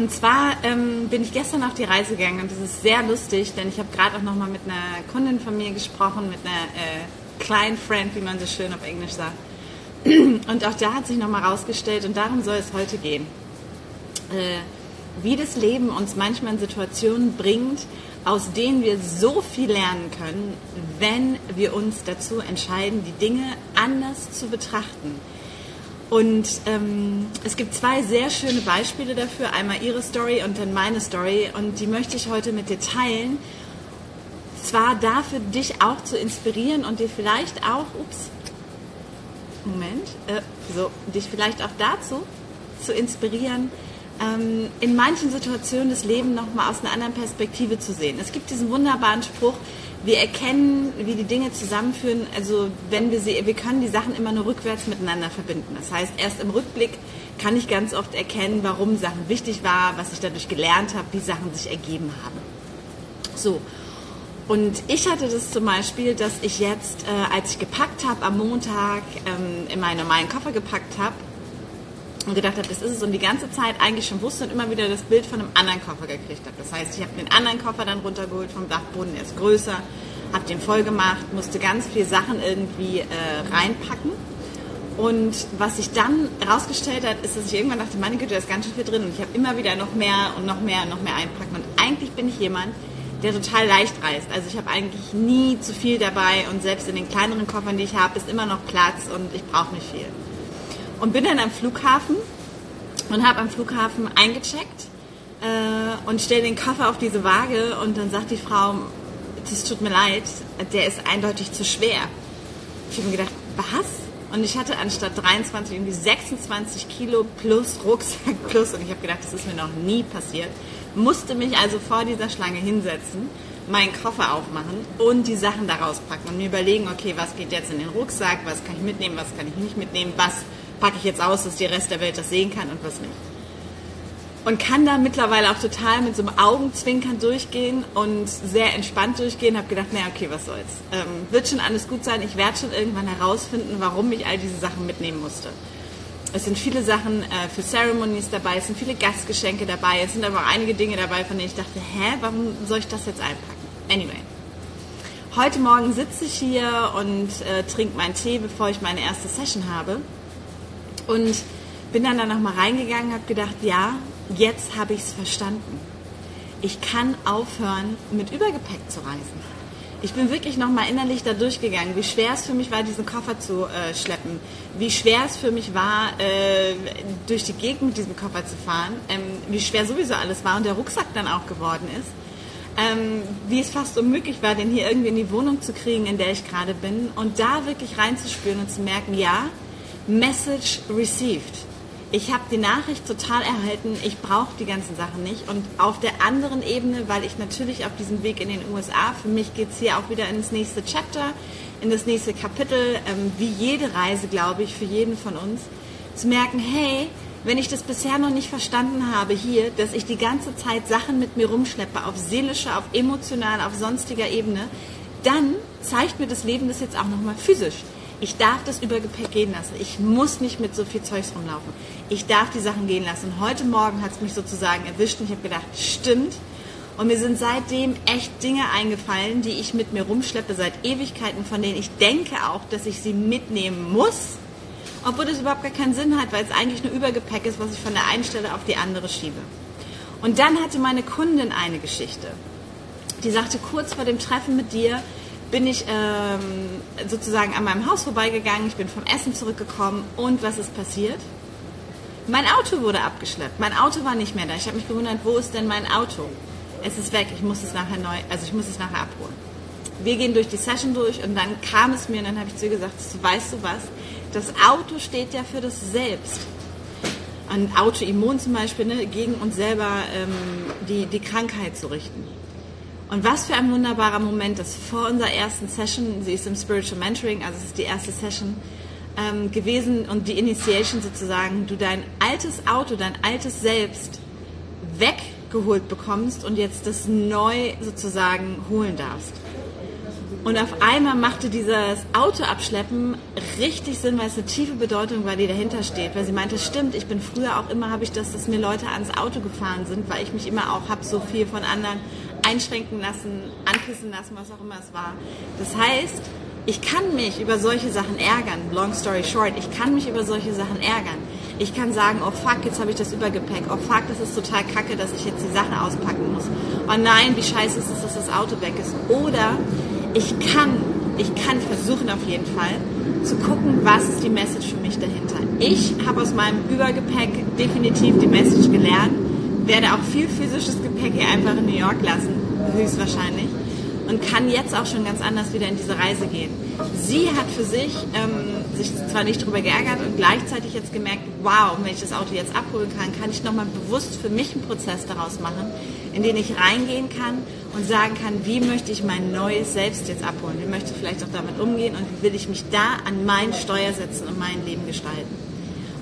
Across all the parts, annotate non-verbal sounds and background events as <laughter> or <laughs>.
Und zwar ähm, bin ich gestern auf die Reise gegangen und das ist sehr lustig, denn ich habe gerade auch nochmal mit einer Kundin von mir gesprochen, mit einer äh, Client Friend, wie man so schön auf Englisch sagt. <clears throat> Und auch da hat sich nochmal rausgestellt und darum soll es heute gehen. Äh, wie das Leben uns manchmal in Situationen bringt, aus denen wir so viel lernen können, wenn wir uns dazu entscheiden, die Dinge anders zu betrachten und ähm, es gibt zwei sehr schöne Beispiele dafür. Einmal ihre Story und dann meine Story. Und die möchte ich heute mit dir teilen. Zwar dafür, dich auch zu inspirieren und dir vielleicht auch, ups, Moment, äh, so, dich vielleicht auch dazu zu inspirieren, ähm, in manchen Situationen das Leben nochmal aus einer anderen Perspektive zu sehen. Es gibt diesen wunderbaren Spruch, wir erkennen, wie die Dinge zusammenführen. Also wenn wir sie, wir können die Sachen immer nur rückwärts miteinander verbinden. Das heißt, erst im Rückblick kann ich ganz oft erkennen, warum Sachen wichtig war, was ich dadurch gelernt habe, wie Sachen sich ergeben haben. So. Und ich hatte das zum Beispiel, dass ich jetzt, äh, als ich gepackt habe am Montag, ähm, in meinen normalen Koffer gepackt habe, und gedacht habe, das ist es und die ganze Zeit eigentlich schon wusste und immer wieder das Bild von einem anderen Koffer gekriegt habe. Das heißt, ich habe den anderen Koffer dann runtergeholt vom Dachboden, der ist größer, habe den voll gemacht, musste ganz viele Sachen irgendwie äh, reinpacken. Und was sich dann herausgestellt hat, ist, dass ich irgendwann dachte, meine Güte, da ist ganz schön viel drin und ich habe immer wieder noch mehr und noch mehr und noch mehr einpacken. Und eigentlich bin ich jemand, der total leicht reist. Also ich habe eigentlich nie zu viel dabei und selbst in den kleineren Koffern, die ich habe, ist immer noch Platz und ich brauche nicht viel und bin dann am Flughafen und habe am Flughafen eingecheckt äh, und stelle den Koffer auf diese Waage und dann sagt die Frau, es tut mir leid, der ist eindeutig zu schwer. Ich habe mir gedacht, was? Und ich hatte anstatt 23 irgendwie 26 Kilo plus Rucksack <laughs> plus und ich habe gedacht, das ist mir noch nie passiert. Musste mich also vor dieser Schlange hinsetzen, meinen Koffer aufmachen und die Sachen daraus packen und mir überlegen, okay, was geht jetzt in den Rucksack, was kann ich mitnehmen, was kann ich nicht mitnehmen, was packe ich jetzt aus, dass die Rest der Welt das sehen kann und was nicht. Und kann da mittlerweile auch total mit so einem Augenzwinkern durchgehen und sehr entspannt durchgehen. Habe gedacht, naja, okay, was soll's. Ähm, wird schon alles gut sein. Ich werde schon irgendwann herausfinden, warum ich all diese Sachen mitnehmen musste. Es sind viele Sachen äh, für Ceremonies dabei, es sind viele Gastgeschenke dabei, es sind aber auch einige Dinge dabei, von denen ich dachte, hä, warum soll ich das jetzt einpacken? Anyway. Heute Morgen sitze ich hier und äh, trinke meinen Tee, bevor ich meine erste Session habe. Und bin dann da nochmal reingegangen, habe gedacht, ja, jetzt habe ich es verstanden. Ich kann aufhören, mit Übergepäck zu reisen. Ich bin wirklich nochmal innerlich da durchgegangen, wie schwer es für mich war, diesen Koffer zu äh, schleppen, wie schwer es für mich war, äh, durch die Gegend mit diesem Koffer zu fahren, ähm, wie schwer sowieso alles war und der Rucksack dann auch geworden ist, ähm, wie es fast unmöglich war, den hier irgendwie in die Wohnung zu kriegen, in der ich gerade bin und da wirklich reinzuspüren und zu merken, ja, Message received. Ich habe die Nachricht total erhalten, ich brauche die ganzen Sachen nicht. Und auf der anderen Ebene, weil ich natürlich auf diesem Weg in den USA, für mich geht es hier auch wieder ins nächste Chapter, in das nächste Kapitel, ähm, wie jede Reise, glaube ich, für jeden von uns, zu merken, hey, wenn ich das bisher noch nicht verstanden habe hier, dass ich die ganze Zeit Sachen mit mir rumschleppe, auf seelischer, auf emotionaler, auf sonstiger Ebene, dann zeigt mir das Leben das jetzt auch nochmal physisch. Ich darf das Übergepäck gehen lassen. Ich muss nicht mit so viel Zeugs rumlaufen. Ich darf die Sachen gehen lassen. Und heute Morgen hat es mich sozusagen erwischt und ich habe gedacht, stimmt. Und mir sind seitdem echt Dinge eingefallen, die ich mit mir rumschleppe seit Ewigkeiten, von denen ich denke auch, dass ich sie mitnehmen muss, obwohl das überhaupt gar keinen Sinn hat, weil es eigentlich nur Übergepäck ist, was ich von der einen Stelle auf die andere schiebe. Und dann hatte meine Kundin eine Geschichte. Die sagte kurz vor dem Treffen mit dir, bin ich ähm, sozusagen an meinem Haus vorbeigegangen, ich bin vom Essen zurückgekommen und was ist passiert? Mein Auto wurde abgeschleppt. Mein Auto war nicht mehr da. Ich habe mich gewundert, wo ist denn mein Auto? Es ist weg. Ich muss es nachher neu, also ich muss es nachher abholen. Wir gehen durch die Session durch und dann kam es mir und dann habe ich zu ihr gesagt, weißt du was? Das Auto steht ja für das Selbst. Ein Autoimmun zum Beispiel, ne, gegen uns selber ähm, die, die Krankheit zu richten. Und was für ein wunderbarer Moment, dass vor unserer ersten Session, sie ist im Spiritual Mentoring, also es ist die erste Session ähm, gewesen und die Initiation sozusagen, du dein altes Auto, dein altes Selbst weggeholt bekommst und jetzt das neu sozusagen holen darfst. Und auf einmal machte dieses Auto abschleppen richtig Sinn, weil es eine tiefe Bedeutung war, die dahinter steht. Weil sie meinte, stimmt, ich bin früher auch immer, habe ich das, dass mir Leute ans Auto gefahren sind, weil ich mich immer auch habe so viel von anderen einschränken lassen, ankissen lassen, was auch immer es war. Das heißt, ich kann mich über solche Sachen ärgern. Long story short, ich kann mich über solche Sachen ärgern. Ich kann sagen, oh fuck, jetzt habe ich das Übergepäck. Oh fuck, das ist total kacke, dass ich jetzt die Sachen auspacken muss. Oh nein, wie scheiße ist es, dass das Auto weg ist. Oder ich kann, ich kann versuchen auf jeden Fall zu gucken, was ist die Message für mich dahinter. Ich habe aus meinem Übergepäck definitiv die Message gelernt, werde auch viel physisches Gepäck hier einfach in New York lassen, höchstwahrscheinlich und kann jetzt auch schon ganz anders wieder in diese Reise gehen. Sie hat für sich ähm, sich zwar nicht darüber geärgert und gleichzeitig jetzt gemerkt, wow, wenn ich das Auto jetzt abholen kann, kann ich nochmal bewusst für mich einen Prozess daraus machen, in den ich reingehen kann und sagen kann, wie möchte ich mein neues Selbst jetzt abholen, wie möchte ich vielleicht auch damit umgehen und wie will ich mich da an mein Steuer setzen und mein Leben gestalten.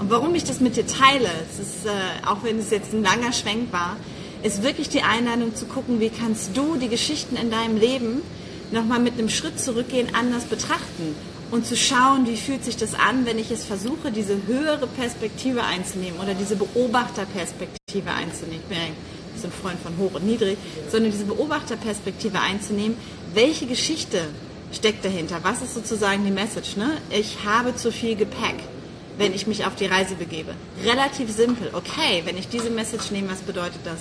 Und warum ich das mit dir teile, es ist, äh, auch wenn es jetzt ein langer Schwenk war, ist wirklich die Einladung zu gucken, wie kannst du die Geschichten in deinem Leben nochmal mit einem Schritt zurückgehen, anders betrachten und zu schauen, wie fühlt sich das an, wenn ich es versuche, diese höhere Perspektive einzunehmen oder diese Beobachterperspektive einzunehmen. Ich bin ein Freund von hoch und niedrig, sondern diese Beobachterperspektive einzunehmen. Welche Geschichte steckt dahinter? Was ist sozusagen die Message? Ne? Ich habe zu viel Gepäck wenn ich mich auf die Reise begebe. Relativ simpel. Okay, wenn ich diese Message nehme, was bedeutet das?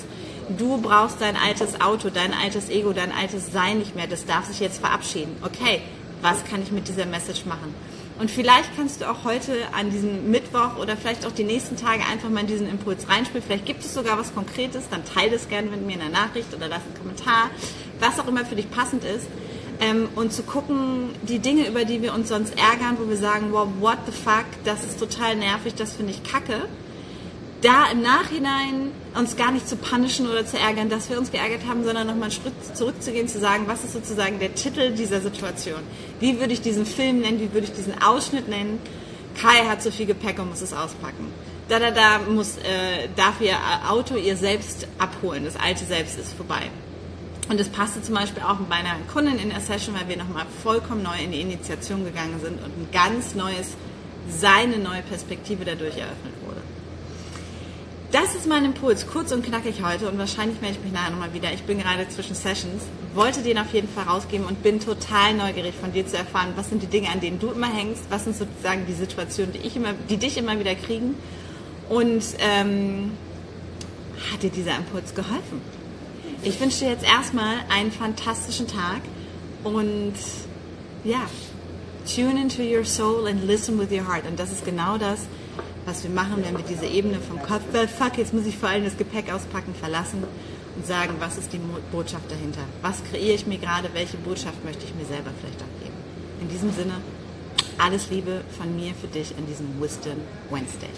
Du brauchst dein altes Auto, dein altes Ego, dein altes Sein nicht mehr. Das darf sich jetzt verabschieden. Okay, was kann ich mit dieser Message machen? Und vielleicht kannst du auch heute an diesem Mittwoch oder vielleicht auch die nächsten Tage einfach mal in diesen Impuls reinspielen. Vielleicht gibt es sogar was Konkretes, dann teile es gerne mit mir in der Nachricht oder lass einen Kommentar, was auch immer für dich passend ist ähm, und zu gucken, die Dinge, über die wir uns sonst ärgern, wo wir sagen, wow, what the fuck, das ist total nervig, das finde ich kacke, da im Nachhinein uns gar nicht zu punishen oder zu ärgern, dass wir uns geärgert haben, sondern nochmal einen Schritt zurückzugehen, zu sagen, was ist sozusagen der Titel dieser Situation? Wie würde ich diesen Film nennen? Wie würde ich diesen Ausschnitt nennen? Kai hat zu viel Gepäck und muss es auspacken. Da, da, da muss, äh, darf ihr Auto ihr selbst abholen. Das alte Selbst ist vorbei. Und das passte zum Beispiel auch mit meiner Kundin in der Session, weil wir nochmal vollkommen neu in die Initiation gegangen sind und ein ganz neues, seine neue Perspektive dadurch eröffnet wurde. Das ist mein Impuls, kurz und knackig heute und wahrscheinlich melde ich mich nachher nochmal wieder. Ich bin gerade zwischen Sessions, wollte den auf jeden Fall rausgeben und bin total neugierig von dir zu erfahren, was sind die Dinge, an denen du immer hängst, was sind sozusagen die Situationen, die, ich immer, die dich immer wieder kriegen und ähm, hat dir dieser Impuls geholfen? Ich wünsche dir jetzt erstmal einen fantastischen Tag und ja, tune into your soul and listen with your heart. Und das ist genau das, was wir machen, wenn wir diese Ebene vom Kopf, well, fuck, jetzt muss ich vor allem das Gepäck auspacken, verlassen und sagen, was ist die Botschaft dahinter? Was kreiere ich mir gerade? Welche Botschaft möchte ich mir selber vielleicht abgeben? In diesem Sinne, alles Liebe von mir für dich an diesem Wisdom Wednesday.